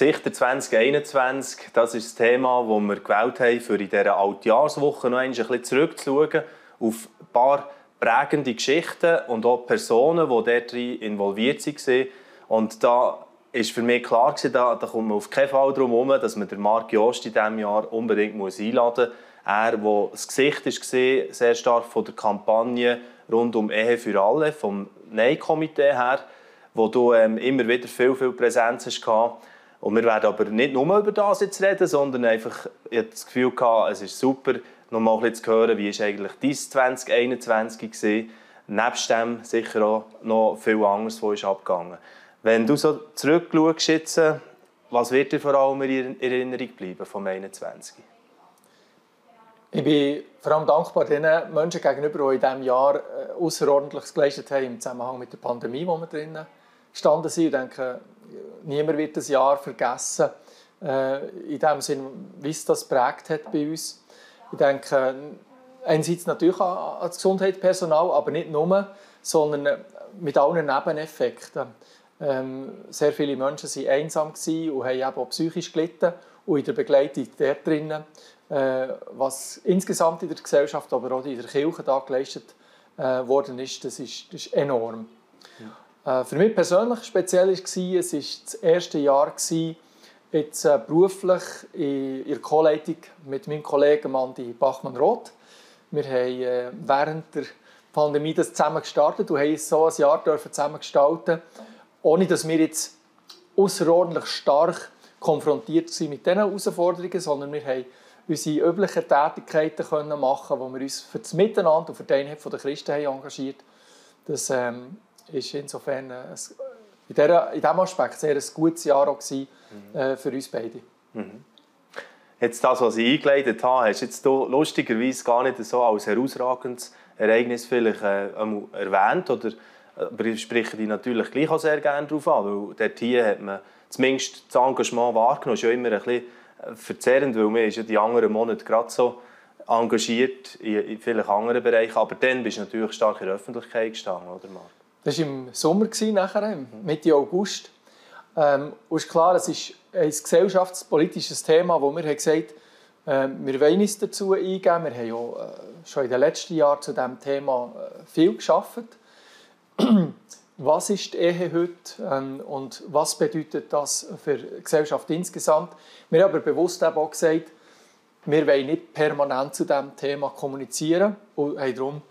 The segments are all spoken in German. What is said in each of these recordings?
Gesichter 2021, das ist das Thema, das wir gewählt haben, für in dieser Altjahrswoche noch ein bisschen zurückzuschauen auf ein paar prägende Geschichten und auch Personen, die dort involviert waren. Und da ist für mich klar, da, da kommt man auf keinen Fall darum herum, dass man den Marc Jost in diesem Jahr unbedingt muss einladen muss. Er, der das Gesicht war, sehr stark von der Kampagne rund um Ehe für alle, vom Nein-Komitee her, wo du ähm, immer wieder viel, viel Präsenz hast und wir werden aber nicht nur über das jetzt reden, sondern einfach ich hatte das Gefühl gehabt, es ist super, noch mal zu hören, wie ist eigentlich dein 2021 war. Nebst dem sicher auch noch viel anderes, was ist abgegangen. Wenn du so zurückschaust, was wird dir vor allem in Erinnerung bleiben vom 21? Ich bin vor allem dankbar den Menschen gegenüber, die in diesem Jahr äh, außerordentliches geleistet haben im Zusammenhang mit der Pandemie, wo wir drinnen gestanden sind. Ich denke, niemand wird das Jahr vergessen, äh, in dem Sinne, wie es das prägt hat bei uns. Ich denke, einerseits natürlich an das Gesundheitspersonal, aber nicht nur, sondern mit allen Nebeneffekten. Ähm, sehr viele Menschen waren einsam und haben eben auch psychisch gelitten und in der Begleitung dort drinnen, äh, was insgesamt in der Gesellschaft, aber auch in der Kirche da geleistet äh, worden ist, das ist, das ist enorm. Äh, für mich persönlich speziell war es, es das erste Jahr, jetzt äh, beruflich in, der Co-Leitung mit meinem Kollegen Andi Bachmann-Roth. Wir haben äh, während der Pandemie das zusammen gestartet und haben so ein Jahr zusammen gestalten ohne dass wir jetzt außerordentlich stark konfrontiert sind mit diesen Herausforderungen, sondern wir haben unsere üblichen Tätigkeiten können machen wo wir uns für das Miteinander und für die Einheit der Christen haben engagiert Das ähm, ist insofern ein, in, in diesem Aspekt sehr ein gutes Jahr auch gewesen, äh, für uns beide. Mhm. Jetzt das, was ich eingeleitet habe, hast du jetzt lustigerweise gar nicht so als herausragendes Ereignis vielleicht äh, erwähnt oder aber ich spreche dich natürlich gleich auch sehr gerne darauf an, weil dort hier hat man zumindest das Engagement wahrgenommen. Das ist ja immer ein bisschen äh, verzerrend, weil man ist ja die anderen Monate gerade so engagiert in, vielleicht anderen Bereichen, aber dann bist du natürlich stark in der Öffentlichkeit gestanden, oder Marc? Das war im Sommer, nachher, Mitte August. Ähm, und ist klar, es ist ein gesellschaftspolitisches Thema, wo wir haben gesagt haben, äh, wir wollen uns dazu eingeben. Wir haben ja äh, schon in den letzten Jahren zu diesem Thema äh, viel geschafft was ist die Ehe heute ähm, und was bedeutet das für die Gesellschaft insgesamt. Wir haben aber bewusst auch gesagt, wir wollen nicht permanent zu diesem Thema kommunizieren und haben darum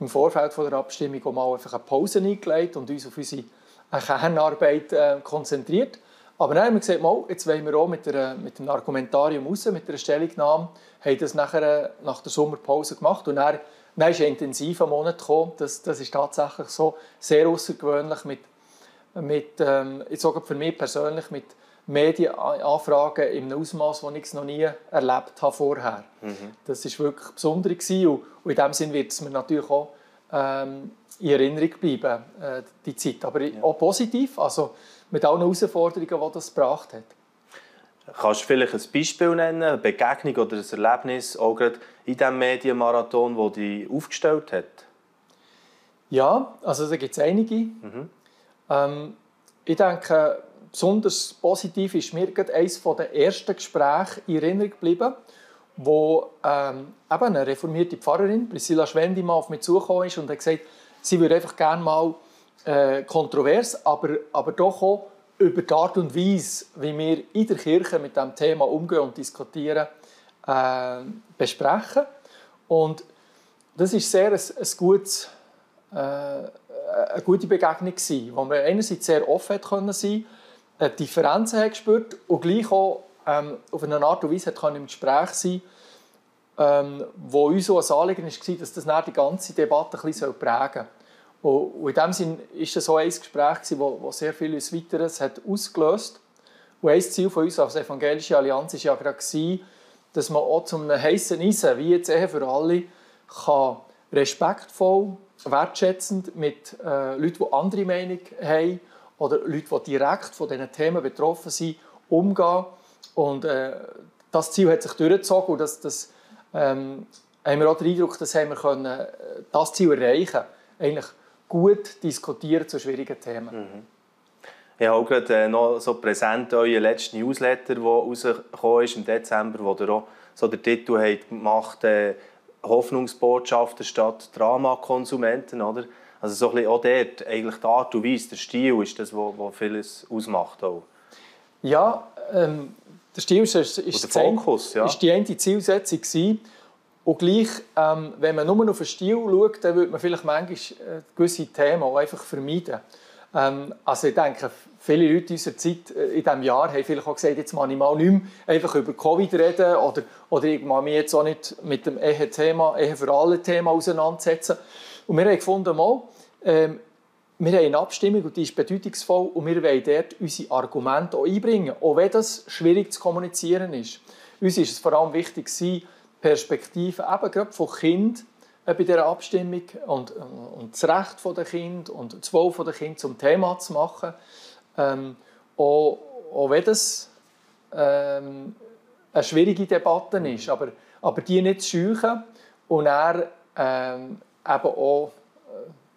im Vorfeld der Abstimmung auch mal einfach eine Pause eingelegt und uns auf unsere Kernarbeit äh, konzentriert. Aber dann haben wir gesagt, mal, jetzt wollen wir auch mit, der, mit dem Argumentarium raus, mit der Stellungnahme, haben das nachher, äh, nach der Sommerpause gemacht und dann dann ist ein intensiver Monat gekommen. Das, das ist tatsächlich so sehr außergewöhnlich mit, mit ähm, ich sage für mich persönlich mit Medienanfragen in einem Ausmaß, das ich es noch nie erlebt habe vorher. Mhm. Das ist wirklich besonders und, und in dem Sinne wird es mir natürlich auch ähm, in Erinnerung bleiben, äh, die Zeit. Aber ja. auch positiv, also mit allen Herausforderungen, die das gebracht hat. Kannst du vielleicht ein Beispiel nennen, eine Begegnung oder ein Erlebnis, auch gerade in diesem Medienmarathon, das dich aufgestellt hat? Ja, also da gibt es einige. Mhm. Ähm, ich denke, besonders positiv ist mir gerade eines der ersten Gespräche in Erinnerung geblieben, wo ähm, eben eine reformierte Pfarrerin, Priscilla Schwendimann, auf mich zugekommen ist und hat gesagt, sie würde einfach gerne mal äh, kontrovers, aber, aber doch auch über die Art und Weise, wie wir in der Kirche mit dem Thema umgehen und diskutieren, äh, besprechen. Und das ist sehr ein, ein gutes, äh, eine gute Begegnung gewesen, wo wir einerseits sehr offen sein, Differenzen haben gespürt und gleich auch ähm, auf eine Art und Weise können im Gespräch sein, ähm, wo uns so ein Anliegen war, dass das die ganze Debatte ein bisschen prägen soll. Und in dem Sinne war das so ein Gespräch, das sehr vieles Weiteres hat ausgelöst hat. Und ein Ziel von uns als Evangelische Allianz war ja gerade, dass man auch zu einem heißen Eisen, wie jetzt Ehe für alle, kann respektvoll, wertschätzend mit äh, Leuten, die andere Meinung haben oder Leuten, die direkt von diesen Themen betroffen sind, umgehen. Und äh, das Ziel hat sich durchgezogen und das, das ähm, haben wir auch den Eindruck, dass wir können, äh, das Ziel erreichen können gut diskutieren zu schwierigen Themen. Mhm. Ich habe auch gerade äh, noch so präsent euren letzten Newsletter, der rausgekommen ist im Dezember, wo ihr auch so den Titel habt gemacht äh, Hoffnungsbotschaften statt Dramakonsumenten, oder? Also so ein bisschen auch dort, eigentlich die Art und Weise, der Stil ist das, was vieles ausmacht auch. Ja, ähm, der Stil ist, ist, ist, der Fokus, ja. ist die eine Zielsetzung gewesen. Und gleich, ähm, wenn man nur auf den Stil schaut, dann würde man vielleicht manchmal äh, gewisse Themen auch einfach vermeiden. Ähm, also ich denke, viele Leute in unserer Zeit äh, in diesem Jahr haben vielleicht auch gesagt, jetzt mache ich mal nicht mehr einfach über Covid reden oder, oder ich mache mich jetzt auch nicht mit dem Ehe-Thema, Ehe für alle Thema auseinandersetzen. Und wir haben gefunden, mal, ähm, wir haben eine Abstimmung und die ist bedeutungsvoll und wir wollen dort unsere Argumente auch einbringen, auch wenn das schwierig zu kommunizieren ist. Uns ist es vor allem wichtig, Perspektiven eben gerade von Kind äh, bei dieser Abstimmung und, äh, und das Recht der Kind und das Wohl der Kind zum Thema zu machen. Ähm, auch, auch wenn das ähm, eine schwierige Debatte ist, aber, aber die nicht zu scheuchen und er ähm, eben auch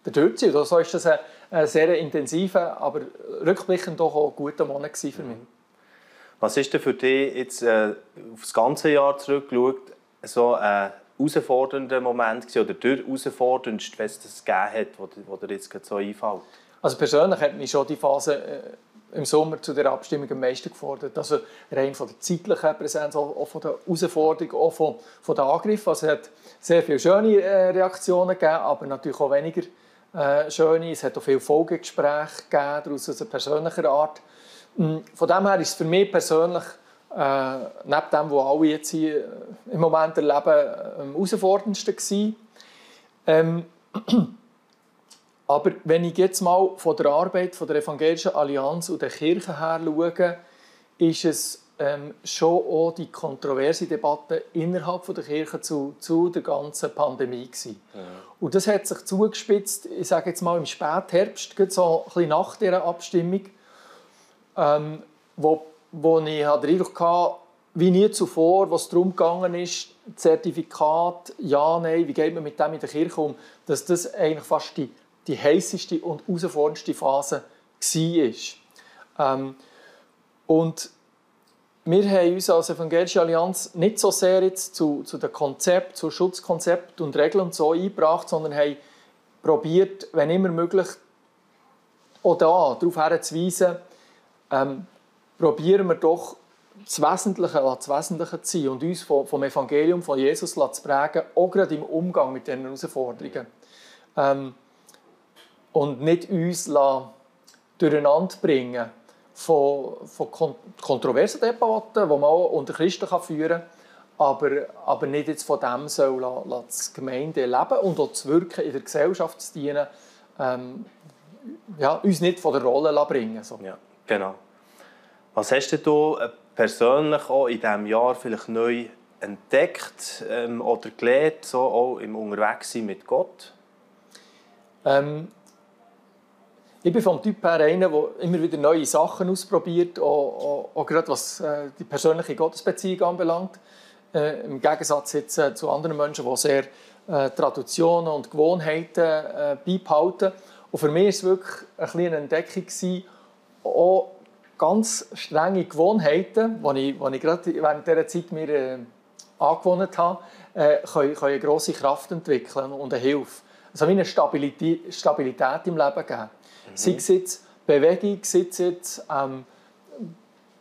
äh, dort sein. Also so ist das ein, ein sehr intensiver, aber rückblickend doch auch guter Monat für mich. Was ist denn für dich jetzt äh, auf das ganze Jahr zurückgeschaut so ein herausfordernder Moment gewesen, oder der herausforderndste, was es gegeben hat, wo, wo dir jetzt so einfällt? Also persönlich hat mich schon die Phase äh, im Sommer zu der Abstimmung am meisten gefordert. Also rein von der zeitlichen Präsenz, auch von der Herausforderung, auch von, von den Angriffen. Also es hat sehr viele schöne äh, Reaktionen gegeben, aber natürlich auch weniger äh, schöne. Es hat auch viele Folgegespräche gegeben, daraus aus persönlicher Art. Hm, von dem her ist es für mich persönlich äh, neben dem, was alle jetzt hier äh, im Moment erleben, am herausforderndsten gewesen. Ähm, aber wenn ich jetzt mal von der Arbeit von der Evangelischen Allianz und der Kirche her schaue, ist es ähm, schon auch die kontroverse Debatte innerhalb von der Kirche zu, zu der ganzen Pandemie gewesen. Ja. Und das hat sich zugespitzt, ich sage jetzt mal im Spätherbst, so ein bisschen nach dieser Abstimmung, ähm, wo wo ich den Eindruck hatte, wie nie zuvor, was darum gegangen ist, Zertifikat, ja, nein, wie geht man mit dem in der Kirche um, dass das eigentlich fast die, die heißeste und herausforderndste Phase war. Ähm, und wir haben uns als Evangelische Allianz nicht so sehr jetzt zu, zu den Konzept, zu Schutzkonzept und Regeln und so eingebracht, sondern haben probiert, wenn immer möglich, auch da darauf hinzuweisen, ähm, probieren wir doch das Wesentliche, das Wesentliche zu sein und uns vom Evangelium von Jesus zu prägen, auch gerade im Umgang mit diesen Herausforderungen. Ähm, und nicht uns durcheinander bringen von, von kontroversen Debatten, die man auch unter Christen führen kann, aber, aber nicht jetzt von dem soll das Gemeinde leben und auch zu wirken in der Gesellschaft zu dienen, ähm, ja, uns nicht von der Rolle bringen. So. Ja, genau. Was hast du äh, persönlich auch in diesem Jahr vielleicht neu entdeckt ähm, oder gelernt, so auch im Unterwegssein mit Gott? Ähm, ich bin vom Typ her einer, der immer wieder neue Sachen ausprobiert, auch, auch, auch gerade was äh, die persönliche Gottesbeziehung anbelangt. Äh, Im Gegensatz jetzt, äh, zu anderen Menschen, die sehr äh, Traditionen und Gewohnheiten äh, beibehalten. Und für mich war es wirklich ein eine Entdeckung, gewesen, auch ganz strenge Gewohnheiten, die ich, die ich gerade während dieser Zeit mir äh, angewohnt habe, äh, können, können eine grosse Kraft entwickeln und eine Hilfe. Also wie eine Stabilität, Stabilität im Leben geben. Mhm. Sei es jetzt Bewegung, sei es jetzt ähm,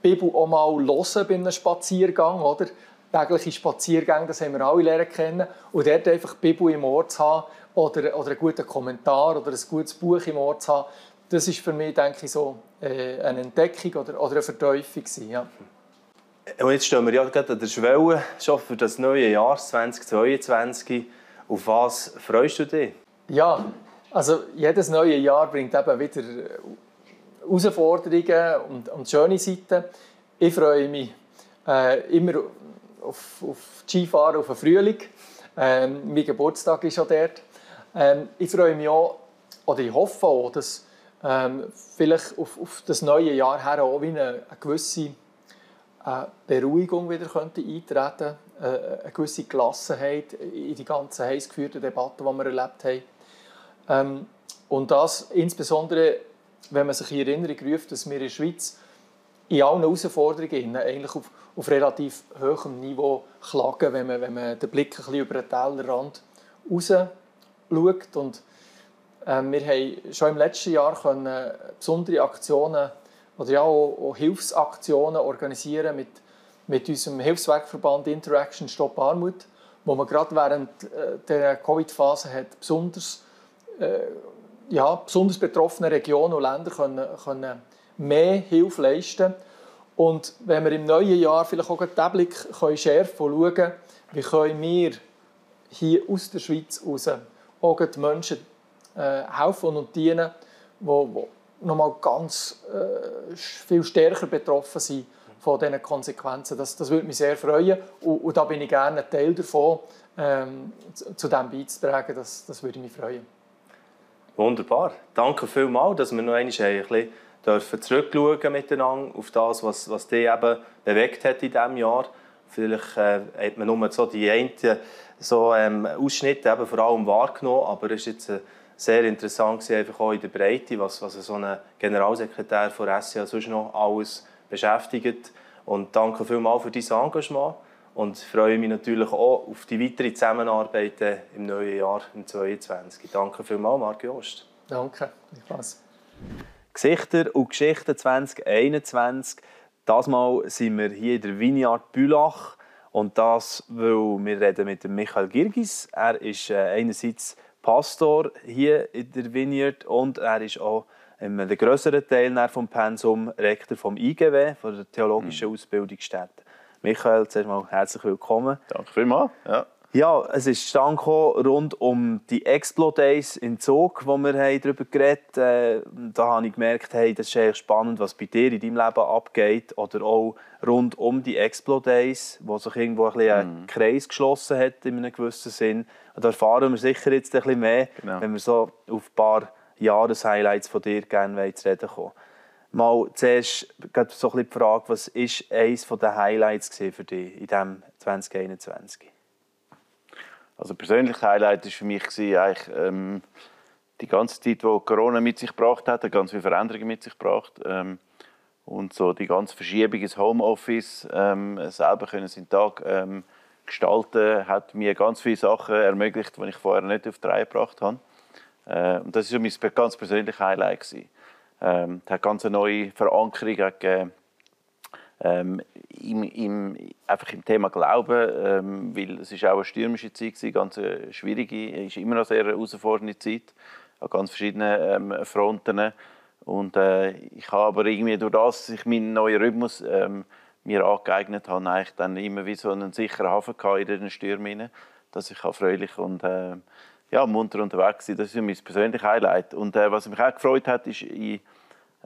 Bibel auch mal hören bei einem Spaziergang, oder? Tägliche Spaziergänge, das haben wir alle lernen kennen. Und dort einfach die Bibel im Ohr zu haben oder, oder einen guten Kommentar oder ein gutes Buch im Ohr zu haben, das ist für mich, denke ich, so äh, eine Entdeckung oder, oder eine Verteufung. Ja. Und jetzt stehen wir ja gerade an der Schwelle schon für das neue Jahr 2022. Auf was freust du dich? Ja, also jedes neue Jahr bringt eben wieder Herausforderungen und, und schöne Seiten. Ich freue mich äh, immer auf, auf Skifahren, auf den Frühling. Ähm, mein Geburtstag ist schon dort. Ähm, ich freue mich auch, oder ich hoffe auch, dass ähm, vielleicht auf, auf, das neue Jahr her auch wie eine, eine gewisse äh, Beruhigung wieder könnte eintreten äh, eine gewisse Gelassenheit in die ganzen heiß geführten Debatten, die wir erlebt haben. Ähm, und das insbesondere wenn man sich in Erinnerung ruft, dass wir in der Schweiz in allen Herausforderungen eigentlich auf, auf relativ hohem Niveau klagen, wenn man, wenn man den Blick ein bisschen über den Tellerrand raus schaut. Und äh, wir haben schon im letzten Jahr können besondere Aktionen oder ja auch, auch Hilfsaktionen organisieren mit, mit unserem Hilfswerkverband Interaction Stop Armut, wo man gerade während äh, der Covid-Phase besonders, äh, ja, besonders betroffene Regionen und Länder können, können mehr Hilfe leisten Und wenn wir im neuen Jahr vielleicht auch den Blick können schärfen und schauen, wie können wir hier aus der Schweiz heraus auch die Menschen äh, helfen und dienen, die, die nochmal ganz äh, viel stärker betroffen sind von diesen Konsequenzen. Das, das würde mich sehr freuen und, und da bin ich gerne ein Teil davon, ähm, zu, zu dem beizutragen. Das, das würde mich freuen. Wunderbar. Danke vielmals, dass wir noch einmal ein bisschen dürfen zurückschauen miteinander auf das, was, was dich eben bewegt hat in diesem Jahr. Vielleicht äh, hat man nur so die einen so, ähm, Ausschnitte eben vor allem wahrgenommen, aber es ist jetzt äh, sehr interessant gewesen, einfach auch in der Breite, was, was so ein Generalsekretär von SCA sonst noch alles beschäftigt. Und danke vielmals für dein Engagement und freue mich natürlich auch auf die weitere Zusammenarbeit im neuen Jahr, im 2022. Danke vielmals, Marc Jost. Danke, Spaß. Gesichter und Geschichten 2021. Das Mal sind wir hier in der Vineyard Bülach und das, weil wir reden mit dem Michael Girgis. Er ist äh, einerseits Pastor hier in der Vineyard und er ist auch ähm, der größere Teil vom Pensum Rektor vom IGW, von der Theologischen mhm. Ausbildungsstätte. Michael, zuerst mal herzlich willkommen. Danke vielmals. Ja. Ja, es ist stand rund um die Explo-Days in Zug, wo wir darüber geredet haben. Äh, da habe ich gemerkt, hey, das ist echt spannend, was bei dir in deinem Leben abgeht. Oder auch rund um die Explo-Days, wo sich irgendwo ein, ein mm. Kreis geschlossen hat, in einem gewissen Sinn. Da erfahren wir sicher jetzt ein bisschen mehr, genau. wenn wir so auf ein paar Jahreshighlights von dir gerne zu reden kommen. Mal zuerst so ein die Frage, was war eines der Highlights für dich in diesem 2021? Also persönlich Highlight war für mich eigentlich, ähm, die ganze Zeit, wo Corona mit sich gebracht hat, hat ganz viele Veränderungen mit sich gebracht. Ähm, und so die ganze Verschiebung ins Homeoffice, ähm, selber können seinen Tag ähm, gestalten, hat mir ganz viele Sachen ermöglicht, die ich vorher nicht auf die Reihe gebracht habe. Äh, und das war mein ganz persönliches Highlight. Gewesen. Ähm, hat ganz eine neue Verankerung gegeben ähm, im, im, einfach im Thema Glauben, ähm, weil es ist auch eine stürmische Zeit gewesen, ganz eine schwierige, ist immer noch sehr herausfordernde Zeit an ganz verschiedenen ähm, Fronten. Und äh, ich habe aber irgendwie durch das, dass ich meinen neuen Rhythmus ähm, mir angeeignet habe, eigentlich dann immer wie so einen sicheren Hafen in diesen Stürmen, dass ich fröhlich und äh, ja, munter unterwegs sein. Das ist mein persönliches Highlight. Und äh, was mich auch gefreut hat, ist in,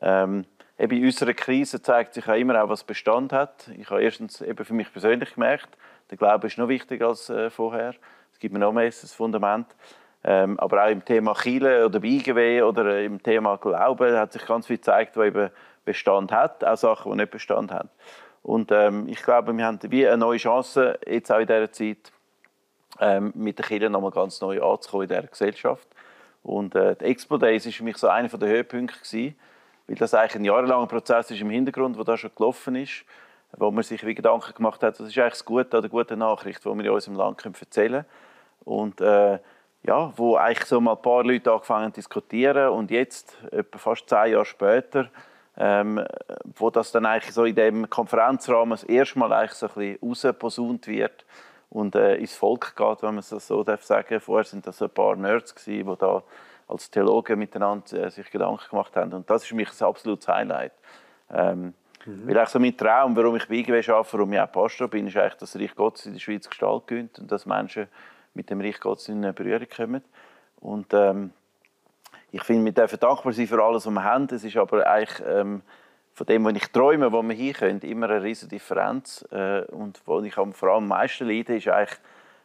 ähm, eben in unserer Krise zeigt sich auch immer auch, was Bestand hat. Ich habe erstens eben für mich persönlich gemerkt, der Glaube ist noch wichtiger als äh, vorher. Es gibt mir noch mehr das Fundament. Ähm, aber auch im Thema Chile oder BIGW oder im Thema Glaube hat sich ganz viel gezeigt, was eben Bestand hat, auch Sachen, die nicht Bestand haben. Und ähm, ich glaube, wir haben wie eine neue Chance, jetzt auch in dieser Zeit, ähm, mit den Kindern nochmal ganz neu anzukommen in dieser Gesellschaft. Und äh, die Expo Days war für mich so einer der Höhepunkte gewesen, weil das eigentlich ein jahrelanger Prozess ist im Hintergrund, wo da schon gelaufen ist, wo man sich wie Gedanken gemacht hat, das ist eigentlich das Gute oder gute Nachricht, die wir in unserem Land erzählen können. Und äh, ja, wo eigentlich so mal ein paar Leute angefangen zu diskutieren und jetzt, etwa fast zehn Jahre später, ähm, wo das dann eigentlich so in dem Konferenzrahmen das erste Mal eigentlich so ein bisschen rausposaunt wird und äh, ins Volk geht, wenn man es so darf sagen. Vorher sind das ein paar Nerds gewesen, die da als Theologen miteinander äh, sich Gedanken gemacht haben. Und das ist für mich ein absolutes Highlight. Ähm, mhm. Weil so mein Traum, warum ich bei IGW arbeite, warum ich auch Pastor bin, ist eigentlich, dass das Reich Gottes in der Schweiz Gestalt gewinnt und dass Menschen mit dem Reich Gottes in Berührung kommen. Und ähm, ich finde, wir dürfen dankbar sein für alles, was wir haben. Es ist aber eigentlich ähm, von dem, was ich träume, wo wir hinkommen, immer eine riesige Differenz. Äh, und wo ich vor allem am meisten leide, ist eigentlich,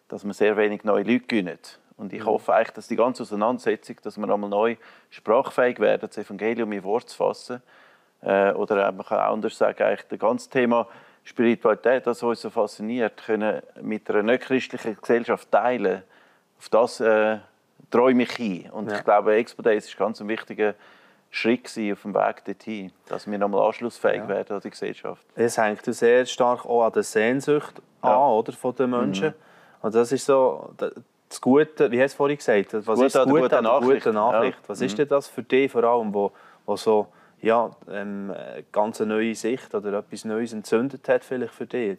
dass wir sehr wenig neue Leute gewinnen. Und ich mhm. hoffe eigentlich, dass die ganze Auseinandersetzung, dass wir einmal neu sprachfähig werden, das Evangelium in Wort zu fassen. Äh, oder man kann anders sagen, eigentlich das ganze Thema Spiritualität, das uns so fasziniert, können mit einer nicht-christlichen Gesellschaft teilen. Auf das äh, träume ich hin. Und ja. ich glaube, Expo Days ist ganz ein wichtiger Schritt auf dem Weg dorthin, dass wir nochmal anschlussfähig ja. werden an die Gesellschaft. Es hängt sehr stark auch an der Sehnsucht ja. an, oder, von den Menschen. Mhm. Und das ist so das Gute, wie hast du vorhin gesagt, was Gute ist das Gute an der guten Nachricht? Ja. Was ist mhm. denn das für dich vor allem, wo, wo so ja, ähm, ganz eine neue Sicht oder etwas Neues entzündet hat vielleicht für dich,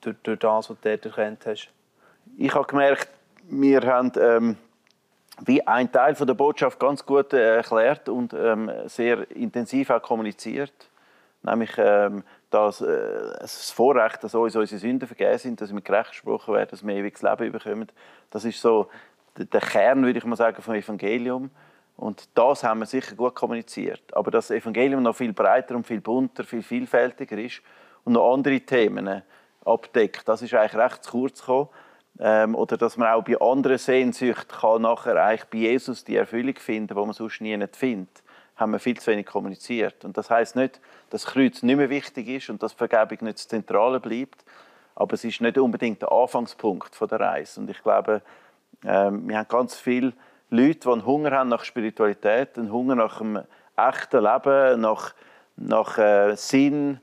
durch, durch das, was du dort erkannt hast? Ich habe gemerkt, wir haben ähm, wie ein Teil von der Botschaft ganz gut äh, erklärt und ähm, sehr intensiv auch kommuniziert. Nämlich, ähm, dass äh, das Vorrecht, dass uns unsere Sünden vergeben sind, dass wir gerecht gesprochen werden, dass wir ewiges Leben bekommen. Das ist so der Kern, würde ich mal sagen, vom Evangelium. Und das haben wir sicher gut kommuniziert. Aber das Evangelium noch viel breiter und viel bunter, viel vielfältiger ist und noch andere Themen abdeckt, das ist eigentlich recht zu kurz gekommen ähm, oder dass man auch bei anderen Sehnsüchten kann nachher eigentlich bei Jesus die Erfüllung finden, wo man sonst nie nicht findet, haben wir viel zu wenig kommuniziert. Und das heißt nicht, dass das Kreuz nicht mehr wichtig ist und dass Vergebung nicht das Zentrale bleibt, aber es ist nicht unbedingt der Anfangspunkt von der Reise. Und ich glaube, ähm, wir haben ganz viele Leute, die einen Hunger haben nach Spiritualität, einen Hunger nach einem echten Leben, nach, nach äh, Sinn,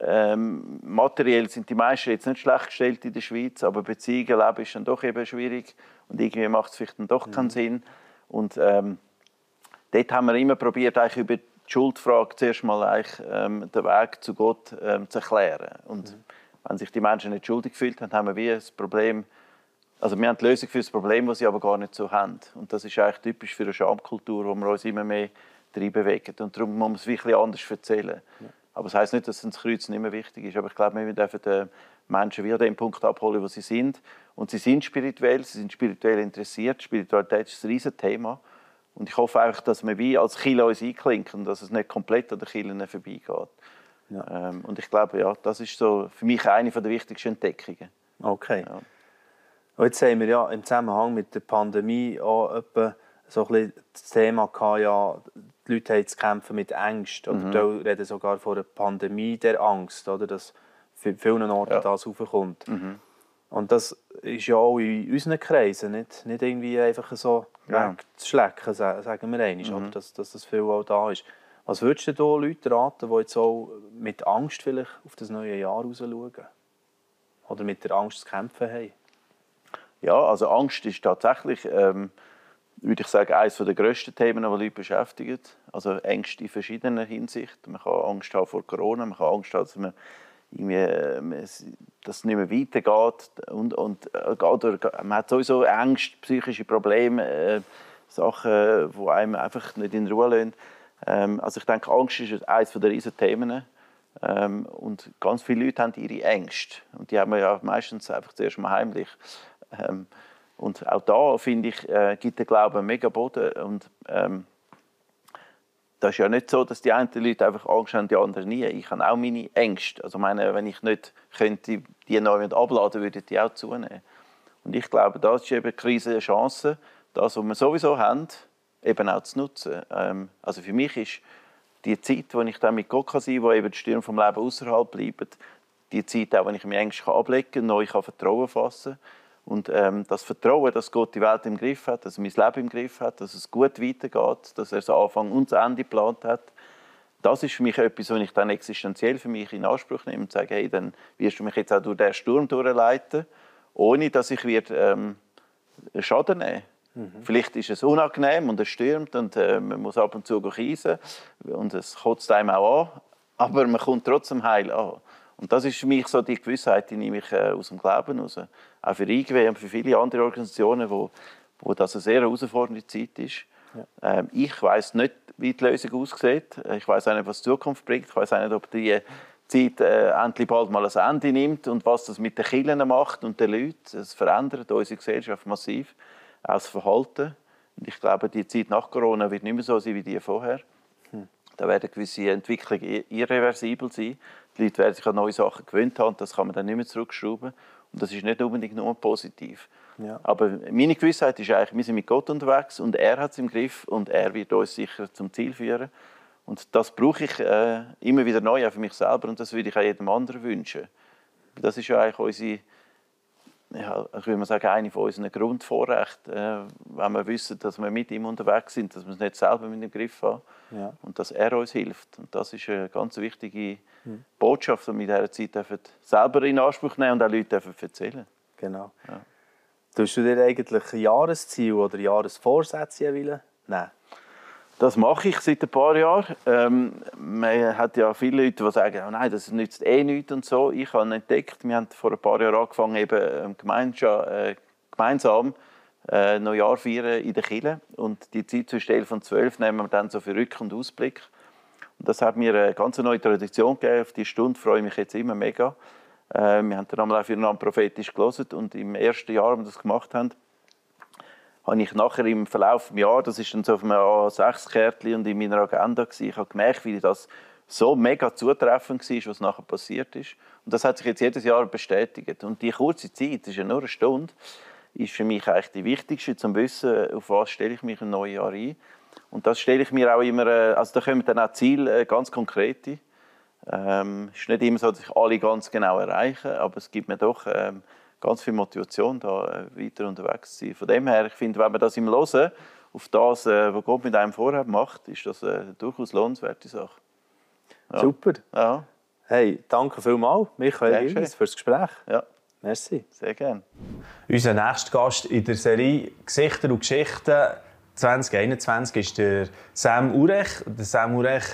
ähm, materiell sind die meisten jetzt nicht schlecht gestellt in der Schweiz, aber Beziehungen leben ist dann doch eben schwierig und irgendwie macht es vielleicht dann doch mhm. keinen Sinn. Und ähm, dort haben wir immer probiert, eigentlich über die Schuldfrage zuerst mal eigentlich, ähm, den Weg zu Gott ähm, zu erklären. Und mhm. wenn sich die Menschen nicht schuldig gefühlt haben, haben wir wie ein Problem, also wir haben die Lösung für das Problem, das sie aber gar nicht so haben. Und das ist eigentlich typisch für eine Schamkultur, wo wir uns immer mehr bewegen. Und darum muss man es wirklich anders erzählen. Ja. Aber das heißt nicht, dass das Kreuz nicht mehr wichtig ist. Aber ich glaube, wir dürfen die Menschen wieder den Punkt abholen, wo sie sind. Und sie sind spirituell, sie sind spirituell interessiert. Spiritualität ist ein Riesenthema. Und ich hoffe auch, dass wir wie als Chile uns einklinken, dass es nicht komplett an den Chilen vorbeigeht. Ja. Ähm, und ich glaube, ja, das ist so für mich eine der wichtigsten Entdeckungen. Okay. Ja. Und jetzt haben wir ja im Zusammenhang mit der Pandemie auch etwa so ein bisschen das Thema gehabt, ja, die Leute haben zu kämpfen mit Ängsten. Oder mhm. reden sogar von einer Pandemie der Angst, oder? dass für vielen Orten ja. das aufkommt. Mhm. Und das ist ja auch in unseren Kreisen nicht, nicht irgendwie einfach so ja. wegzuschlecken, sagen wir einmal, mhm. dass, dass das viel auch da ist. Was würdest du da Leute raten, die jetzt auch mit Angst vielleicht auf das neue Jahr rausschauen? Oder mit der Angst zu kämpfen haben? Ja, also Angst ist tatsächlich... Ähm würde ich sagen, eines der grössten Themen, die Leute beschäftigen. Also Ängste in verschiedener Hinsicht. Man kann Angst haben vor Corona, man kann Angst haben, dass man irgendwie, äh, dass es nicht mehr weitergeht. Und, und äh, man hat sowieso Ängste, psychische Probleme, äh, Sachen, die einem einfach nicht in Ruhe lassen. Ähm, also ich denke, Angst ist eines der riesen Themen. Ähm, und ganz viele Leute haben ihre Ängste. Und die haben wir ja meistens einfach zuerst mal heimlich. Ähm, und auch da, finde ich, äh, gibt der Glaube einen mega Boden. Und, ähm, das ist ja nicht so, dass die einen Leute einfach Angst haben, die anderen nie. Ich habe auch meine Ängste. Also meine, wenn ich nicht könnte, die neu abladen würde die auch zunehmen. Und ich glaube, das ist eben Krise eine Chance, das, was wir sowieso haben, eben auch zu nutzen. Ähm, also für mich ist die Zeit, wo ich dann mit Gott sein kann, wo eben die Stürme vom Leben außerhalb bleiben, die Zeit, auch, wo ich meine Ängste ablegen kann, neu Vertrauen fassen kann und ähm, das Vertrauen, dass Gott die Welt im Griff hat, dass er mein Leben im Griff hat, dass es gut weitergeht, dass er es Anfang und das Ende geplant hat, das ist für mich etwas, was ich dann existenziell für mich in Anspruch nehme und sage, hey, dann wirst du mich jetzt auch durch den Sturm durchleiten, ohne dass ich wird, ähm, Schaden nehmen mhm. Vielleicht ist es unangenehm und es stürmt und äh, man muss ab und zu reisen und es kotzt einem auch an, aber man kommt trotzdem heil an. Und das ist für mich so die Gewissheit, die nehme ich äh, aus dem Glauben raus. Auch für IGW und für viele andere Organisationen, wo, wo das eine sehr herausfordernde Zeit ist. Ja. Ähm, ich weiß nicht, wie die Lösung aussieht. Ich weiß auch nicht, was die Zukunft bringt. Ich weiß auch nicht, ob die Zeit äh, endlich bald mal ein Ende nimmt und was das mit den Kindern macht und den Leuten. Es verändert unsere Gesellschaft massiv, auch das Verhalten. Und ich glaube, die Zeit nach Corona wird nicht mehr so sein wie die vorher. Hm. Da werden gewisse Entwicklungen irreversibel sein. Die Leute werden sich an neue Sachen gewöhnt haben, das kann man dann nicht mehr zurückschrauben. Und das ist nicht unbedingt nur positiv. Ja. Aber meine Gewissheit ist eigentlich, wir sind mit Gott unterwegs und er hat es im Griff und er wird uns sicher zum Ziel führen. Und das brauche ich äh, immer wieder neu auch für mich selber und das würde ich auch jedem anderen wünschen. Das ist ja eigentlich unsere, ja, ich würde mal sagen, eine von unseren Grundvorrechten, äh, wenn wir wissen, dass wir mit ihm unterwegs sind, dass wir es nicht selber mit dem Griff haben ja. und dass er uns hilft. Und das ist eine ganz wichtige mhm. Botschaft, die wir in dieser Zeit dürfen selber in Anspruch nehmen und auch Leute dürfen erzählen Genau. Ja. Tust du dir eigentlich ein Jahresziel oder Jahresvorsätze nehmen? Das mache ich seit ein paar Jahren. Ähm, man hat ja viele Leute, die sagen, oh nein, das nützt eh nichts und so. Ich habe entdeckt, wir haben vor ein paar Jahren angefangen, eben ähm, äh, gemeinsam äh, Neujahr feiern in der Kirche. Und die Zeit zwischen 11 und 12 nehmen wir dann so für Rück- und Ausblick. Und das hat mir eine ganz neue Tradition gegeben. Auf die Stunde freue ich mich jetzt immer mega. Äh, wir haben dann auch füreinander prophetisch gelesen. Und im ersten Jahr, als wir das gemacht haben, habe ich nachher im Verlauf des Jahres, das ist dann so auf einem A6-Kärtchen und in meiner Agenda, gewesen, ich habe gemerkt, wie das so mega zutreffend war, was nachher passiert ist. Und das hat sich jetzt jedes Jahr bestätigt. Und die kurze Zeit, das ist ja nur eine Stunde, ist für mich eigentlich die wichtigste, um zu wissen, auf was stelle ich mich im neuen Jahr ein. Und das stelle ich mir auch immer, äh, also da kommen dann auch Ziele, äh, ganz konkrete. Ähm, es ist nicht immer so, dass ich alle ganz genau erreiche, aber es gibt mir doch ähm, ganz viel Motivation, da äh, weiter unterwegs zu sein. Von dem her, ich finde, wenn man das im Hören auf das, äh, was Gott mit einem vorher macht, ist das eine durchaus lohnenswerte Sache. Ja. Super. Ja. Hey, danke vielmals, Michael Willis, für das Gespräch. Ja. Merci. Sehr gerne. Unser nächster Gast in der Serie Gesichter und Geschichten 2021 ist der Sam Urech. Der Sam Urech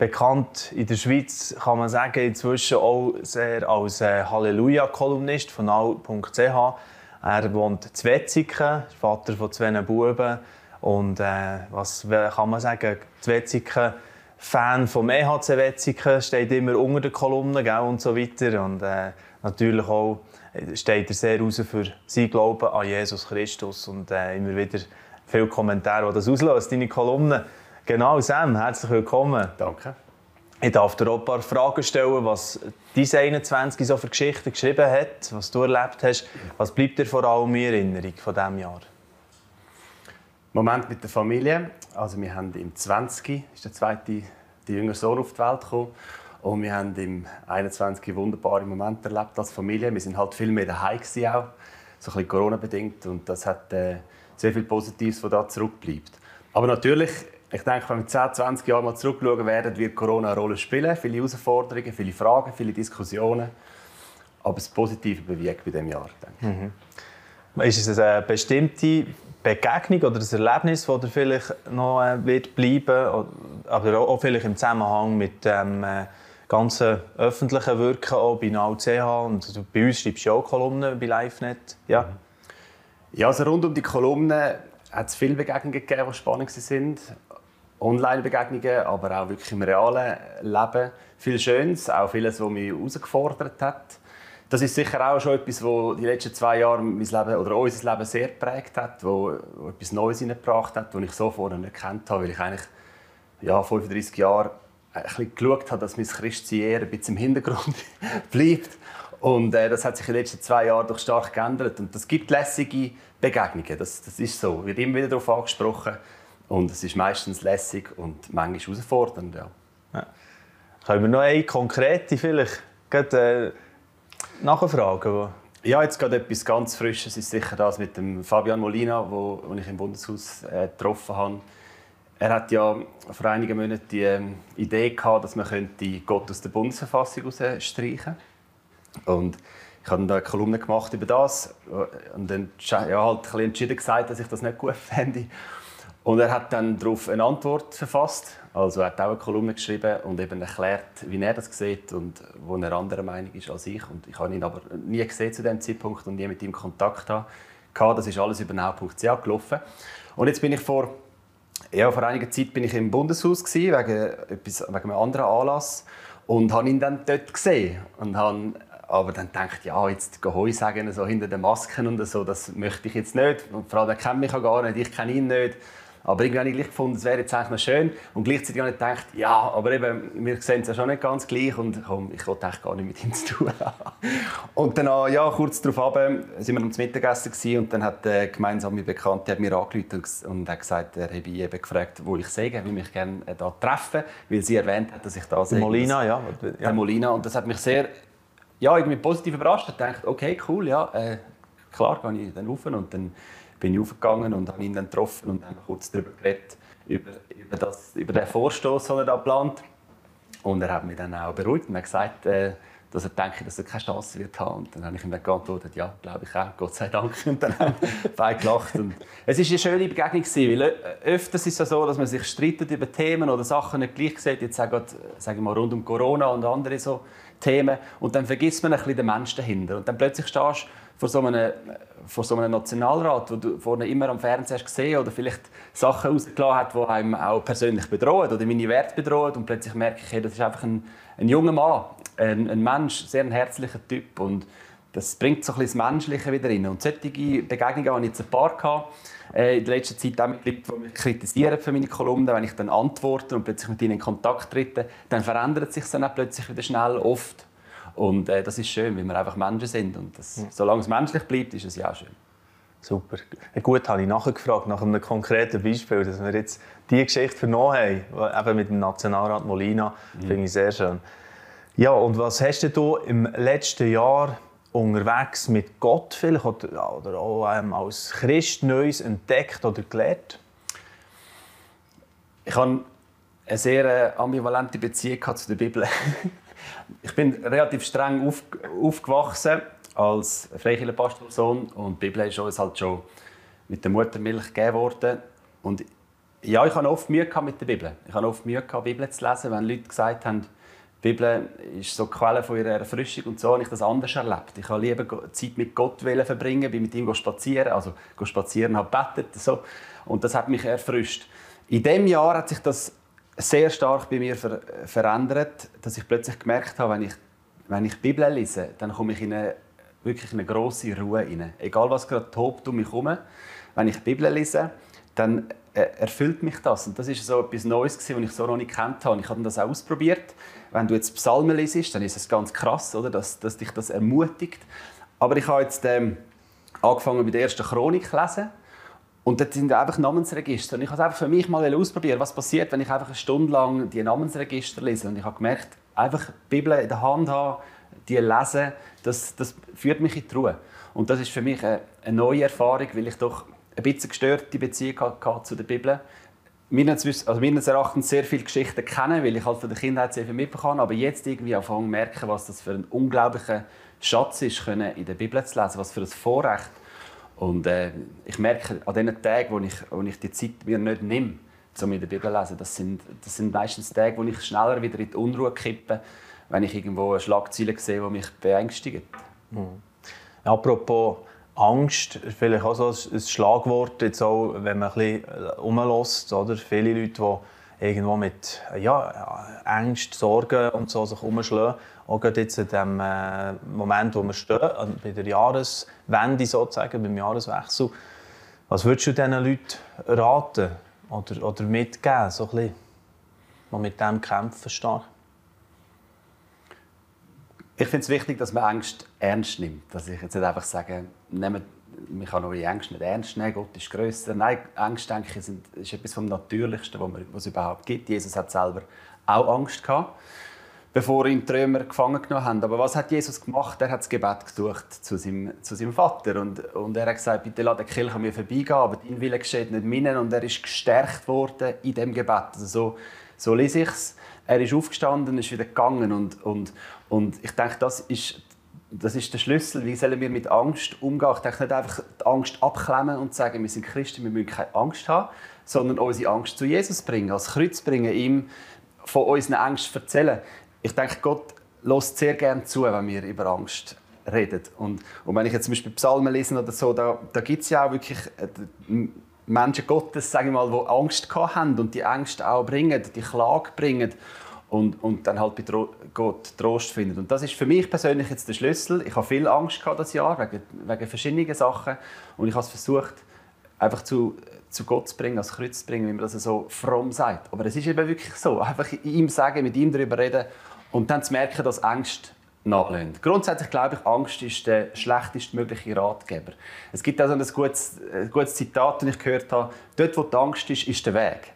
bekannt in der Schweiz, kann man sagen, inzwischen auch sehr als äh, Halleluja-Kolumnist von all.ch. Er wohnt in Wetzigen, Vater von zwei Buben. Und äh, was kann man sagen, Wetzigen, Fan vom EHC Wetzigen, steht immer unter den Kolumnen gell, und so weiter. Und äh, natürlich auch steht er sehr raus für sein Glauben an Jesus Christus und äh, immer wieder viele Kommentare, die das auslöst, deine Kolumnen. Genau, Sam, herzlich willkommen. Danke. Ich darf dir auch ein paar Fragen stellen, was dein 21 so für Geschichten geschrieben hat, was du erlebt hast. Was bleibt dir vor allem in Erinnerung von diesem Jahr? Moment mit der Familie. Also wir haben im 20. ist der zweite, der jüngere Sohn auf die Welt gekommen. Und wir haben im 21 wunderbare Momente erlebt als Familie. Wir sind halt viel mehr daheim auch, so ein bisschen Corona-bedingt. Und das hat äh, sehr viel Positives, was da zurückbleibt. Aber natürlich ich denke, wenn wir 10, 20 Jahre mal zurückschauen werden, wird Corona eine Rolle spielen. Viele Herausforderungen, viele Fragen, viele Diskussionen. Aber das Positive bewegt bei diesem Jahr. Denke mhm. Ist es eine bestimmte Begegnung oder ein Erlebnis, das dir vielleicht noch äh, wird bleiben aber auch vielleicht im Zusammenhang mit dem äh, ganzen öffentlichen Wirken auch bei NAUCH und bei uns schreibst du auch Kolumnen bei LiveNet. Ja, ja also rund um die Kolumnen hat es viele Begegnungen gegeben, die spannend waren. Online-Begegnungen, aber auch wirklich im realen Leben. Viel Schönes, auch vieles, was mich herausgefordert hat. Das ist sicher auch schon etwas, was die letzten zwei Jahre mein Leben oder unser Leben sehr geprägt hat, wo, etwas Neues hineingebracht hat, das ich so vorher nicht kennt habe, weil ich eigentlich ja, 35 Jahre ein bisschen geschaut habe, dass mein Christsein eher ein bisschen im Hintergrund bleibt. Und äh, das hat sich in den letzten zwei Jahren doch stark geändert. Und das gibt lässige Begegnungen, das, das ist so. Wird immer wieder darauf angesprochen. Und es ist meistens lässig und manchmal herausfordernd. Ja. ja. Können wir noch eine konkrete vielleicht gerade, äh, nachfragen? Ja, jetzt gerade etwas ganz Frisches ist sicher das mit dem Fabian Molina, wo, wo ich im Bundeshaus äh, getroffen habe. Er hat ja vor einigen Monaten die ähm, Idee gehabt, dass man könnte Gott aus der Bundesverfassung streichen Und ich habe dann eine Kolumne gemacht über das und dann ja, halt ein bisschen entschieden gesagt, dass ich das nicht gut fände. Und er hat dann darauf eine Antwort verfasst. Also er hat auch eine Kolumne geschrieben und eben erklärt, wie er das sieht und wo er anderer Meinung ist als ich. Und ich habe ihn aber nie gesehen zu dem Zeitpunkt und nie mit ihm Kontakt gehabt. Das ist alles über now.ch gelaufen. Und jetzt bin ich vor, ja, vor einiger Zeit bin ich im Bundeshaus gewesen, wegen, etwas, wegen einem anderen Anlass und habe ihn dann dort gesehen und habe aber dann denkt ja jetzt Heu sagen so hinter den Masken und so, das möchte ich jetzt nicht. Und vor allem er kennt mich auch gar nicht, ich kenne ihn nicht. Aber irgendwie habe ich gefunden, es wäre jetzt eigentlich noch schön. Und gleichzeitig habe ich gedacht, ja, aber eben, wir sehen es ja schon nicht ganz gleich und komm, ich wollte eigentlich gar nicht mit ihm zu tun Und dann, äh, ja, kurz darauf sind wir am Mittagessen und dann hat der gemeinsame Bekannte hat mir angerufen und hat gesagt, er habe eben gefragt, wo ich sehe, wie mich gerne äh, treffen, weil sie erwähnt hat, dass ich da sehe. Molina, ja. ja. Molina und das hat mich sehr, ja, irgendwie positiv überrascht. Ich dachte, okay, cool, ja, äh, klar, gehe ich dann rauf und dann bin ich aufgegangen und habe ihn dann getroffen und haben kurz darüber geredet, über, über, das, über den Vorstoß, den er da plant. Und er hat mich dann auch beruhigt und hat gesagt, äh, dass er denkt, dass er keine Chance wird haben. Und dann habe ich ihm dann geantwortet, ja, glaube ich auch, Gott sei Dank. Und dann haben beide gelacht. Und es war eine schöne Begegnung, weil äh, öfters ist es so, dass man sich streitet über Themen oder Sachen nicht gleich sieht. Jetzt sagen wir mal rund um Corona und andere so Themen. Und dann vergisst man ein bisschen den Menschen dahinter. Und dann plötzlich stehst du vor so einem, vor so einem Nationalrat, wo du vorne immer am Fernsehen hast gesehen oder vielleicht Sachen rausgelassen hat, die einem auch persönlich bedrohen oder meine Werte bedrohen. Und plötzlich merke ich, das ist einfach ein, ein junger Mann, ein, ein Mensch, sehr ein herzlicher Typ und das bringt so ein bisschen das Menschliche wieder rein. Und solche Begegnungen habe ich jetzt ein paar gehabt. Äh, in der letzten Zeit auch mit Leuten, die mich kritisieren für meine Kolumnen, wenn ich dann antworte und plötzlich mit ihnen in Kontakt trete, dann verändert sich dann auch plötzlich wieder schnell, oft. Und äh, das ist schön, weil wir einfach Menschen sind. Und das, ja. solange es menschlich bleibt, ist es ja auch schön. Super. Gut, habe ich nachgefragt nach einem konkreten Beispiel, dass wir jetzt die Geschichte vernommen haben, eben mit dem Nationalrat Molina, mhm. finde ich sehr schön. Ja, und was hast du im letzten Jahr unterwegs mit Gott vielleicht oder, oder auch ähm, als Christ Neues entdeckt oder gelernt? Ich habe eine sehr äh, ambivalente Beziehung zu der Bibel. ich bin relativ streng auf, aufgewachsen als freikirchlicher Pastorsohn und die Bibel ist uns halt schon mit der Muttermilch gegeben worden. Und ja, ich hatte oft Mühe mit der Bibel. Ich hatte oft Mühe, die Bibel zu lesen, wenn Leute gesagt haben, die Bibel ist so die Quelle von ihrer Erfrischung und so habe ich das anders erlebt. Ich habe lieber Zeit mit Gott verbringen, bin mit ihm spazieren, also spazieren, habe betet so und das hat mich erfrischt. In dem Jahr hat sich das sehr stark bei mir ver verändert, dass ich plötzlich gemerkt habe, wenn ich, wenn ich die Bibel lese, dann komme ich in eine, wirklich in eine grosse Ruhe rein. Egal was gerade tobt um mich herum, wenn ich die Bibel lese, dann äh, erfüllt mich das. Und das ist so etwas Neues, was ich so noch nicht kennt habe. Ich habe das auch ausprobiert. Wenn du jetzt Psalmen liest, dann ist es ganz krass, oder? Dass, dass dich das ermutigt. Aber ich habe jetzt ähm, angefangen mit der ersten Chronik zu lesen. Und dort sind einfach Namensregister. Und ich habe es einfach für mich mal ausprobieren, was passiert, wenn ich einfach eine Stunde lang die Namensregister lese. Und ich habe gemerkt, einfach die Bibel in der Hand haben, die lesen, das, das führt mich in die Ruhe. Und das ist für mich eine, eine neue Erfahrung, weil ich doch ein bisschen gestörte Beziehung hatte zu der Bibel. Meines, also meines Erachtens sehr viele Geschichten kennen, weil ich halt von der Kindheit sehr viel mitbekommen habe. Aber jetzt irgendwie anfangen zu merken, was das für ein unglaublicher Schatz ist, in der Bibel zu lesen, was für ein Vorrecht. Und äh, ich merke an den Tagen, wo ich, wo ich die Zeit mir nicht nehme, um in der Bibel zu lesen, das sind, das sind meistens Tage, wo ich schneller wieder in die Unruhe kippe, wenn ich irgendwo eine Schlagzeile sehe, die mich beängstigt. Mhm. Apropos Angst, vielleicht auch so ein Schlagwort, jetzt auch, wenn man ein bisschen rumlässt, oder? Viele Leute, die irgendwo mit ja, Angst, Sorgen und so sich umschlagen. Auch jetzt in dem äh, Moment, wo wir stehen, bei der Jahreswende sozusagen, beim Jahreswechsel. Was würdest du diesen Leuten raten oder, oder mitgeben, so ein bisschen, die mit dem kämpfen stark? Ich finde es wichtig, dass man Angst ernst nimmt. Dass ich jetzt nicht einfach sage, nehmen, man kann eure Ängste nicht ernst nehmen, Gott ist grösser. Nein, Ängste denke ich, ist etwas vom Natürlichsten, was es überhaupt gibt. Jesus hat selber auch Angst gehabt, bevor ihn die Römer gefangen genommen haben. Aber was hat Jesus gemacht? Er hat das Gebet gesucht zu seinem, zu seinem Vater. Und, und er hat gesagt, bitte lass den Kirche an mir vorbeigehen, aber dein Wille geschieht nicht meinen. Und er ist gestärkt worden in dem Gebet. Also so, so lese ich es. Er ist aufgestanden, ist wieder gegangen und, und, und ich denke, das ist, das ist der Schlüssel. Wie sollen wir mit Angst umgehen? Ich denke nicht einfach die Angst abklemmen und sagen, wir sind Christen, wir müssen keine Angst haben, sondern unsere Angst zu Jesus bringen, als Kreuz bringen, ihm von unseren Ängsten erzählen. Ich denke, Gott lässt sehr gerne zu, wenn wir über Angst reden. Und, und wenn ich jetzt zum Beispiel Psalmen lese oder so, da, da gibt es ja auch wirklich äh, Menschen Gottes, sage ich mal, die Angst haben und die Ängste auch bringen, die Klage bringen und, und dann halt bei Gott Trost findet. Und das ist für mich persönlich jetzt der Schlüssel. Ich habe viel Angst gehabt das Jahr wegen, wegen verschiedenen Sachen und ich habe es versucht einfach zu, zu Gott zu bringen, als Kreuz zu bringen, wie man das so fromm sagt. Aber es ist eben wirklich so, einfach ihm sagen, mit ihm darüber reden und dann zu merken, dass Angst nachlöhnt. Grundsätzlich glaube ich, Angst ist der schlechtest mögliche Ratgeber. Es gibt also ein gutes, ein gutes Zitat, das ich gehört habe: Dort, wo die Angst ist, ist der Weg.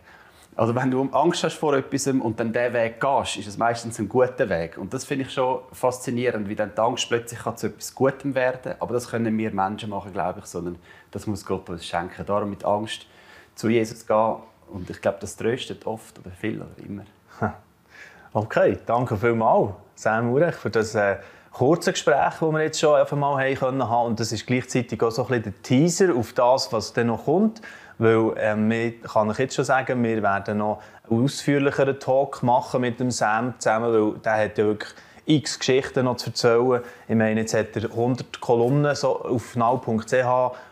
Also wenn du Angst hast vor etwas und dann diesen Weg gehst, ist es meistens ein guter Weg. Und das finde ich schon faszinierend, wie dann die Angst plötzlich zu etwas Gutem werden kann. Aber das können wir Menschen machen, glaube ich, sondern das muss Gott uns schenken. Darum mit Angst zu Jesus gehen. Und ich glaube, das tröstet oft oder viel oder immer. Okay, danke vielmals, Sam Urech, für das äh, kurze Gespräch, das wir jetzt schon einmal haben können. Und das ist gleichzeitig auch so ein bisschen der Teaser auf das, was dann noch kommt. Weil ähm, ich kann ich jetzt schon sagen, wir werden noch einen ausführlicheren Talk machen mit dem Sam zusammen, weil der hat ja wirklich x Geschichten noch zu erzählen. Ich meine, jetzt hat er 100 Kolumnen so auf nau.ch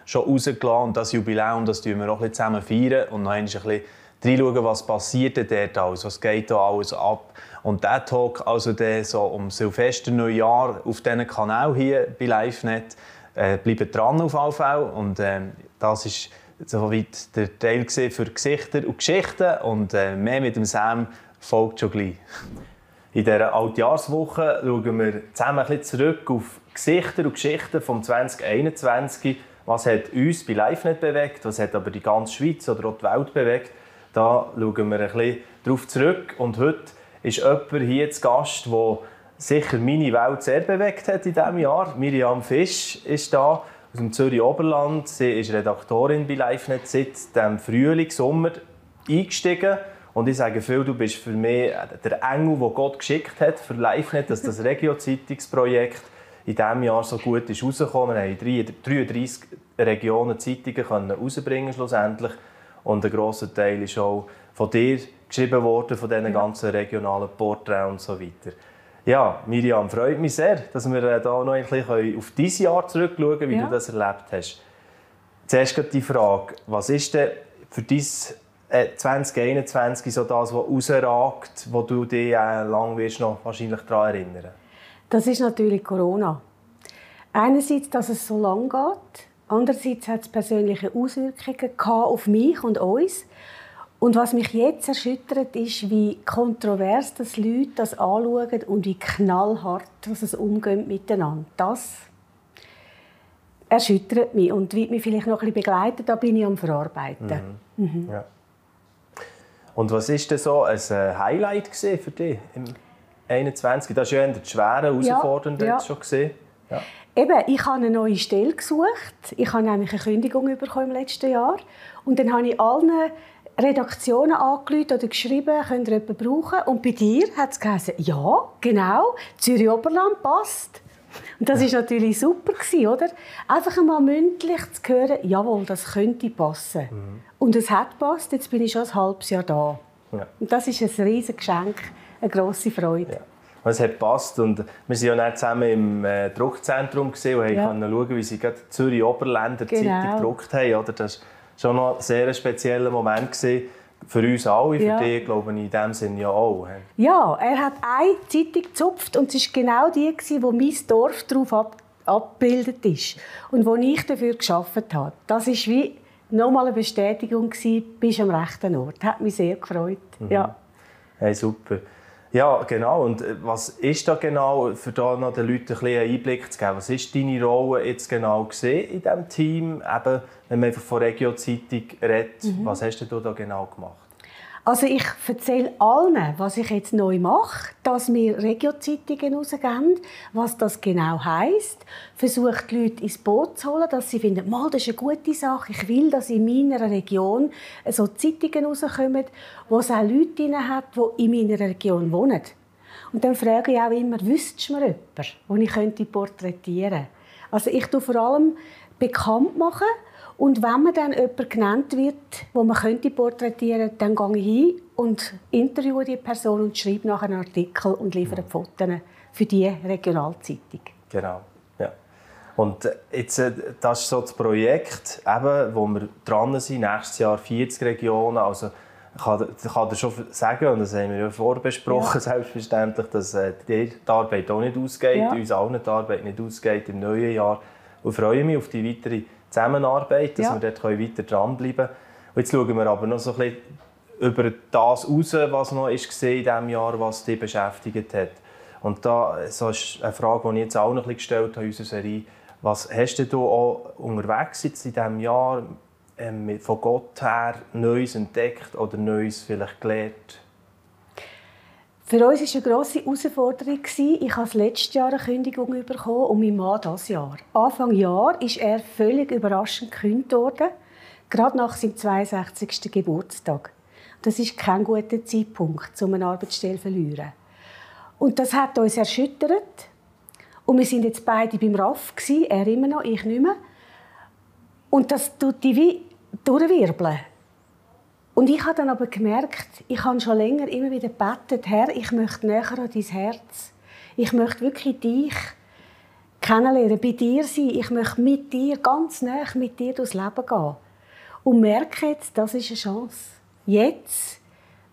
schon rausgelassen und das Jubiläum, das feiern wir auch ein bisschen zusammen feiern und noch ein bisschen reinschauen, was passiert dort alles, was geht da alles ab. Und der Talk, also der so um Silvester, Neujahr auf diesem Kanal hier bei LiveNet, äh, bleibt dran auf jeden Und äh, das ist soweit der Teil für Gesichter und Geschichten. Und äh, mehr mit dem Sam folgt schon gleich. In dieser Altjahrswoche schauen wir zusammen ein bisschen zurück auf Gesichter und Geschichten vom 2021. Was hat uns bei LiveNet bewegt, was hat aber die ganze Schweiz oder auch die Welt bewegt. Da schauen wir ein bisschen darauf zurück. Und heute ist jemand hier zu Gast, der sicher meine Welt sehr bewegt hat in diesem Jahr. Miriam Fisch ist da aus dem Zürich Oberland. Sie ist Redaktorin bei LiveNet seit dem Frühling, Sommer eingestiegen. Und ich sage viel, du bist für mich der Engel, den Gott geschickt hat für LiveNet, dass das Regio-Zeitungsprojekt in diesem Jahr so gut ist rausgekommen. Wir haben 33 Regionen Zeitungen rausbringen schlussendlich. Und ein grosser Teil ist auch von dir geschrieben worden, von diesen ganzen regionalen Porträts und so weiter. Ja, Miriam, freut mich sehr, dass wir hier noch ein bisschen auf dieses Jahr zurückschauen können, wie ja. du das erlebt hast. Zuerst die Frage, was ist denn für dein 2021 äh, so das, was rausragt, wo du dich äh, lang wirst noch wahrscheinlich daran erinnern Das ist natürlich Corona. Einerseits, dass es so lang geht. Andererseits hat es persönliche Auswirkungen auf mich und uns. Und was mich jetzt erschüttert, ist, wie kontrovers das Leute das anschauen und wie knallhart dass es umgeht miteinander. Das erschüttert mich und wird mich vielleicht noch ein bisschen begleiten. Da bin ich am Verarbeiten. Mhm. Mhm. Ja. Und was ist denn so ein äh, Highlight für dich im 21? Das war ja eine schwere, herausfordernde ja, ja. schon gesehen. Ja. Eben, ich habe eine neue Stelle gesucht. Ich habe nämlich eine Kündigung bekommen im letzten Jahr. Und dann habe ich allen Redaktionen angerufen oder geschrieben, könnt ihr jemanden brauchen? Und bei dir hat es geheißen, ja, genau, Zürich Oberland passt. Und das ist natürlich super oder? Einfach einmal mündlich zu hören, jawohl, das könnte passen. Mhm. Und es hat passt. Jetzt bin ich schon ein halbes Jahr da. Ja. Und das ist ein riesiges Geschenk, eine grosse Freude. Ja. es hat passt und wir waren ja zusammen im äh, Druckzentrum gesehen und ja. konnten schauen, wie sie gerade Zürich Oberländer genau. Zeitung gedruckt haben. Oder? Das schon noch ein sehr spezieller Moment gewesen. Für uns alle, für ja. dich glaube ich in dem Sinne ja auch. Ja, er hat eine Zeitung gezupft und es war genau die, wo mein Dorf darauf ab abgebildet ist und wo ich dafür geschafft habe. Das ist wie nochmal eine Bestätigung gewesen, bist am rechten Ort. Das hat mich sehr gefreut. Mhm. Ja. Hey, super. Ja, genau. Und äh, was ist da genau, für da noch den Leuten ein einen Einblick zu geben? Was ist deine Rolle jetzt genau gesehen in diesem Team? Eben, wenn man einfach von Regio-Zeitung redet, mhm. was hast du da genau gemacht? Also ich erzähle allen, was ich jetzt neu mache, dass wir Regio-Zeitungen rausgeben, was das genau heisst. Versuche die Leute ins Boot zu holen, dass sie finden, mal, das ist eine gute Sache. Ich will, dass in meiner Region so Zeitungen rauskommen, wo es auch Leute drin hat, die in meiner Region wohnen. Und dann frage ich auch immer, wüsstest du mir jemanden, den ich porträtieren könnte? Also ich tue vor allem bekannt machen, und wenn mir dann jemand genannt wird, wo man könnte porträtieren könnte, dann gehe ich hin und interviewe die Person und schreibe nachher einen Artikel und liefere Fotos für die Regionalzeitung. Genau. Ja. Und äh, jetzt, äh, das ist so das Projekt, eben, wo wir dran sind, nächstes Jahr 40 Regionen. Also, ich kann, ich kann dir schon sagen, und das haben wir ja vorbesprochen, ja. selbstverständlich, dass äh, die Arbeit auch nicht ausgeht, ja. uns allen die Arbeit nicht ausgeht im neuen Jahr. Und freue mich auf die weitere Zusammenarbeit, dass ja. wir dort weiter dranbleiben können. Und jetzt schauen wir aber noch so ein bisschen über das raus, was noch ist in diesem Jahr, was dich beschäftigt hat. Und da so ist eine Frage, die ich jetzt auch noch ein bisschen gestellt habe in unserer Serie. Was hast du auch unterwegs jetzt in diesem Jahr ähm, von Gott her Neues entdeckt oder Neues vielleicht gelernt? Für uns war es eine grosse Herausforderung. Ich habe letztes Jahr eine Kündigung bekommen und mein Mann dieses Jahr. Anfang Jahr ist er völlig überraschend gekündigt worden, gerade nach seinem 62. Geburtstag. Das ist kein guter Zeitpunkt, um eine Arbeitsstelle zu verlieren. Und das hat uns erschüttert. Und wir sind jetzt beide beim RAF, er immer noch, ich nicht mehr. Und das tut die wie durchwirbeln. Und ich habe dann aber gemerkt, ich habe schon länger immer wieder gebetet, Herr, ich möchte näher an dein Herz. Ich möchte wirklich dich kennenlernen, bei dir sein. Ich möchte mit dir, ganz nah mit dir durchs Leben gehen. Und merke jetzt, das ist eine Chance. Jetzt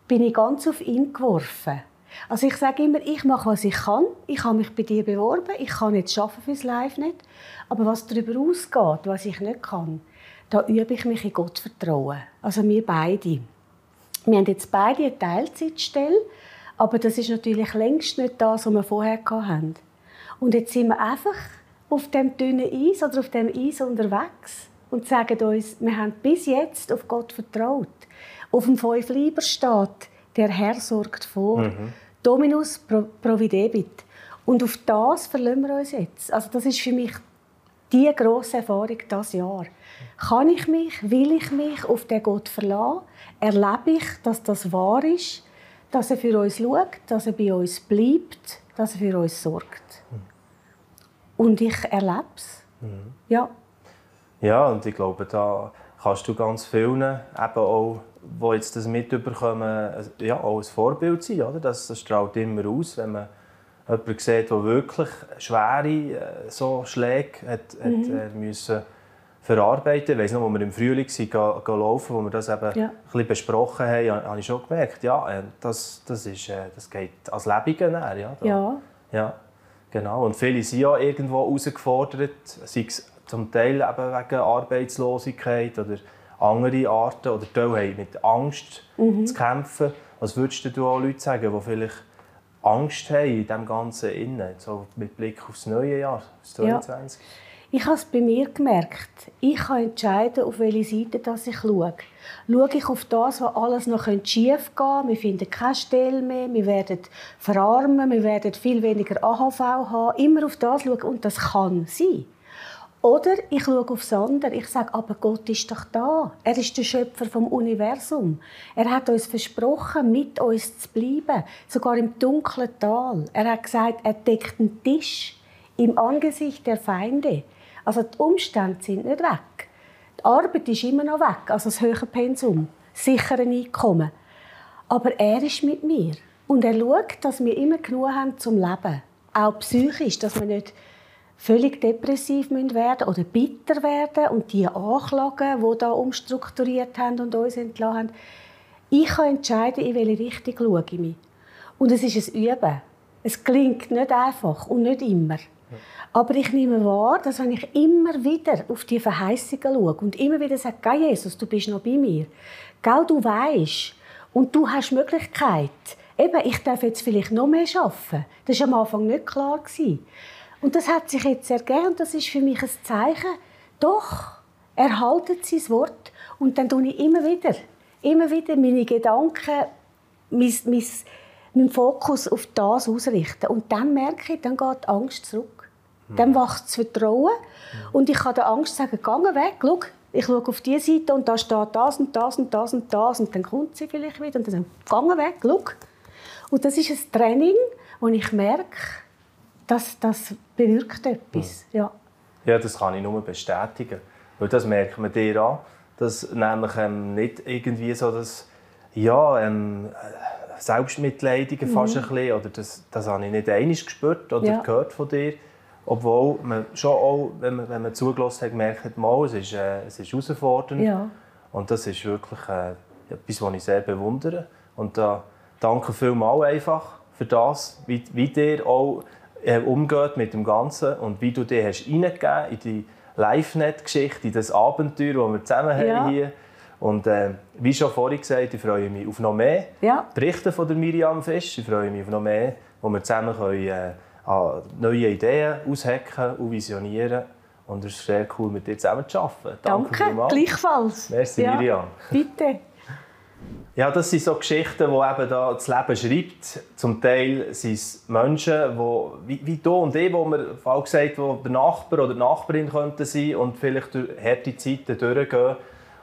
bin ich ganz auf ihn geworfen. Also ich sage immer, ich mache, was ich kann. Ich habe mich bei dir beworben. Ich kann nicht schaffen fürs Live nicht. Aber was darüber ausgeht, was ich nicht kann, da übe ich mich in Gott vertrauen. Also wir beide. Wir haben jetzt beide eine Teilzeitstelle, aber das ist natürlich längst nicht das, was wir vorher hatten. Und jetzt sind wir einfach auf dem dünnen Eis oder auf dem Eis unterwegs und sagen uns, wir haben bis jetzt auf Gott vertraut. Auf dem Fünf Lieber steht, der Herr sorgt vor. Mhm. Dominus providebit. Und auf das verlassen wir uns jetzt. Also das ist für mich die grosse Erfahrung dieses Jahr. Kann ich mich, will ich mich auf den Gott verlassen? Erlebe ich, dass das wahr ist, dass er für uns schaut, dass er bei uns bleibt, dass er für uns sorgt? Und ich erlebe es. Mhm. Ja. Ja, und ich glaube, da kannst du ganz vielen, eben auch, die jetzt das mitbekommen, ja, auch ein Vorbild sein. Oder? Das, das strahlt immer aus, wenn man jemanden sieht, der wirklich schwere äh, so Schläge hat, mhm. hat äh, müssen verarbeiten. Ich weiss noch, als wir im Frühling sind, gehen, laufen, wo wir das eben ja. ein bisschen besprochen haben, habe ich schon gemerkt, ja, äh, das, das, ist, das geht als Lebige näher. Ja, ja. ja. Genau. Und viele sind ja irgendwo herausgefordert, sei es zum Teil eben wegen Arbeitslosigkeit oder andere Arten oder Teil haben mit Angst mhm. zu kämpfen. Was würdest du auch Leuten sagen, die vielleicht Angst haben in dem Ganzen innen, so mit Blick aufs neue Jahr, 2022? Ja. Ich habe es bei mir gemerkt. Ich kann entscheiden, auf welche Seite dass ich schaue. Schaue ich auf das, was alles noch schief gehen wir finden keine Stelle mehr, wir werden verarmen, wir werden viel weniger AHV haben, immer auf das schauen und das kann sein. Oder ich schaue aufs andere. Ich sage, aber Gott ist doch da. Er ist der Schöpfer vom Universum. Er hat uns versprochen, mit uns zu bleiben, sogar im dunklen Tal. Er hat gesagt, er deckt einen Tisch im Angesicht der Feinde. Also die Umstände sind nicht weg. Die Arbeit ist immer noch weg, also das höhere Pensum, sichere Einkommen. Aber er ist mit mir und er schaut, dass wir immer genug haben zum Leben, auch psychisch, dass wir nicht völlig depressiv werden oder bitter werden und die anklagen, die da umstrukturiert haben und uns entlassen haben. Ich kann entscheiden, in welche Richtung schaue ich mich. Und es ist ein Üben. Es klingt nicht einfach und nicht immer. Aber ich nehme wahr, dass wenn ich immer wieder auf die Verheißungen schaue und immer wieder sage, Gell, Jesus, du bist noch bei mir. Gell, du weißt und du hast Möglichkeit. Eben, ich darf jetzt vielleicht noch mehr arbeiten. Das war am Anfang nicht klar. Und das hat sich jetzt ergeben und das ist für mich ein Zeichen, doch, er haltet sein Wort und dann tue ich immer wieder, immer wieder meine Gedanken, mein, mein, meinen Fokus auf das ausrichten. Und dann merke ich, dann geht die Angst zurück. Hm. Dann wacht das Vertrauen hm. und ich kann der Angst sagen, geh weg, schau, ich schaue auf diese Seite und da steht das und das und das und das und dann kommt sie vielleicht wieder und dann geh weg, schau. Und das ist ein Training, wo ich merke, das, das bewirkt etwas. Ja. ja, das kann ich nur bestätigen. Weil das merkt man dir an, dass nämlich ähm, nicht irgendwie so das ja, ähm, Selbstmitleidige mhm. fast ein bisschen, oder das, das habe ich nicht einmal gespürt oder ja. gehört von dir. Obwohl man schon auch, wenn man, wenn man zugelassen hat, gemerkt hat, mal, es ist, äh, es ist herausfordernd. Ja. Und das ist wirklich äh, etwas, was ich sehr bewundere. Und da äh, danke vielmals einfach für das, wie, wie dir auch äh, umgeht mit dem Ganzen und wie du dir hast reingegeben in die Live-Net-Geschichte, in das Abenteuer, das wir zusammen ja. haben hier. Und äh, wie schon vorhin gesagt, ich freue mich auf noch mehr ja. Berichte von der Miriam Fisch. Ich freue mich auf noch mehr, wo wir zusammen können, äh, neue Ideen aushacken und visionieren Und es ist sehr cool, mit dir zusammen zu arbeiten. Danke, Danke gleichfalls. Merci, ja, Miriam. Bitte. Ja, das sind so Geschichten, die eben da das Leben schreibt. Zum Teil sind es Menschen, die, wie, wie du und ich, wo wir Fall gesagt wo der Nachbar oder die Nachbarin könnten sein und vielleicht durch harte Zeiten durchgehen.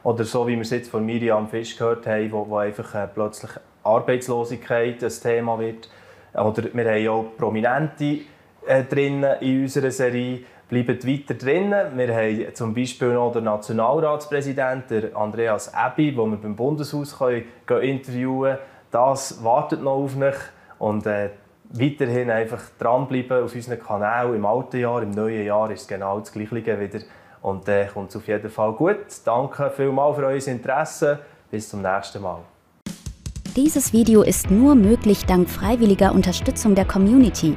Oder so, wie wir es jetzt von Miriam Fisch gehört haben, wo, wo einfach äh, plötzlich Arbeitslosigkeit ein Thema wird. Oder wir haben auch Prominente äh, drin in unserer Serie bleiben weiter drin. Wir haben zum Beispiel noch den Nationalratspräsidenten, Andreas Ebi, den wir beim Bundeshaus können, interviewen können. Das wartet noch auf mich. Und äh, weiterhin einfach dranbleiben auf unseren Kanal. Im alten Jahr, im neuen Jahr ist es genau das Gleiche wieder. Und äh, kommt es auf jeden Fall gut. Danke vielmals für euer Interesse. Bis zum nächsten Mal. Dieses Video ist nur möglich dank freiwilliger Unterstützung der Community.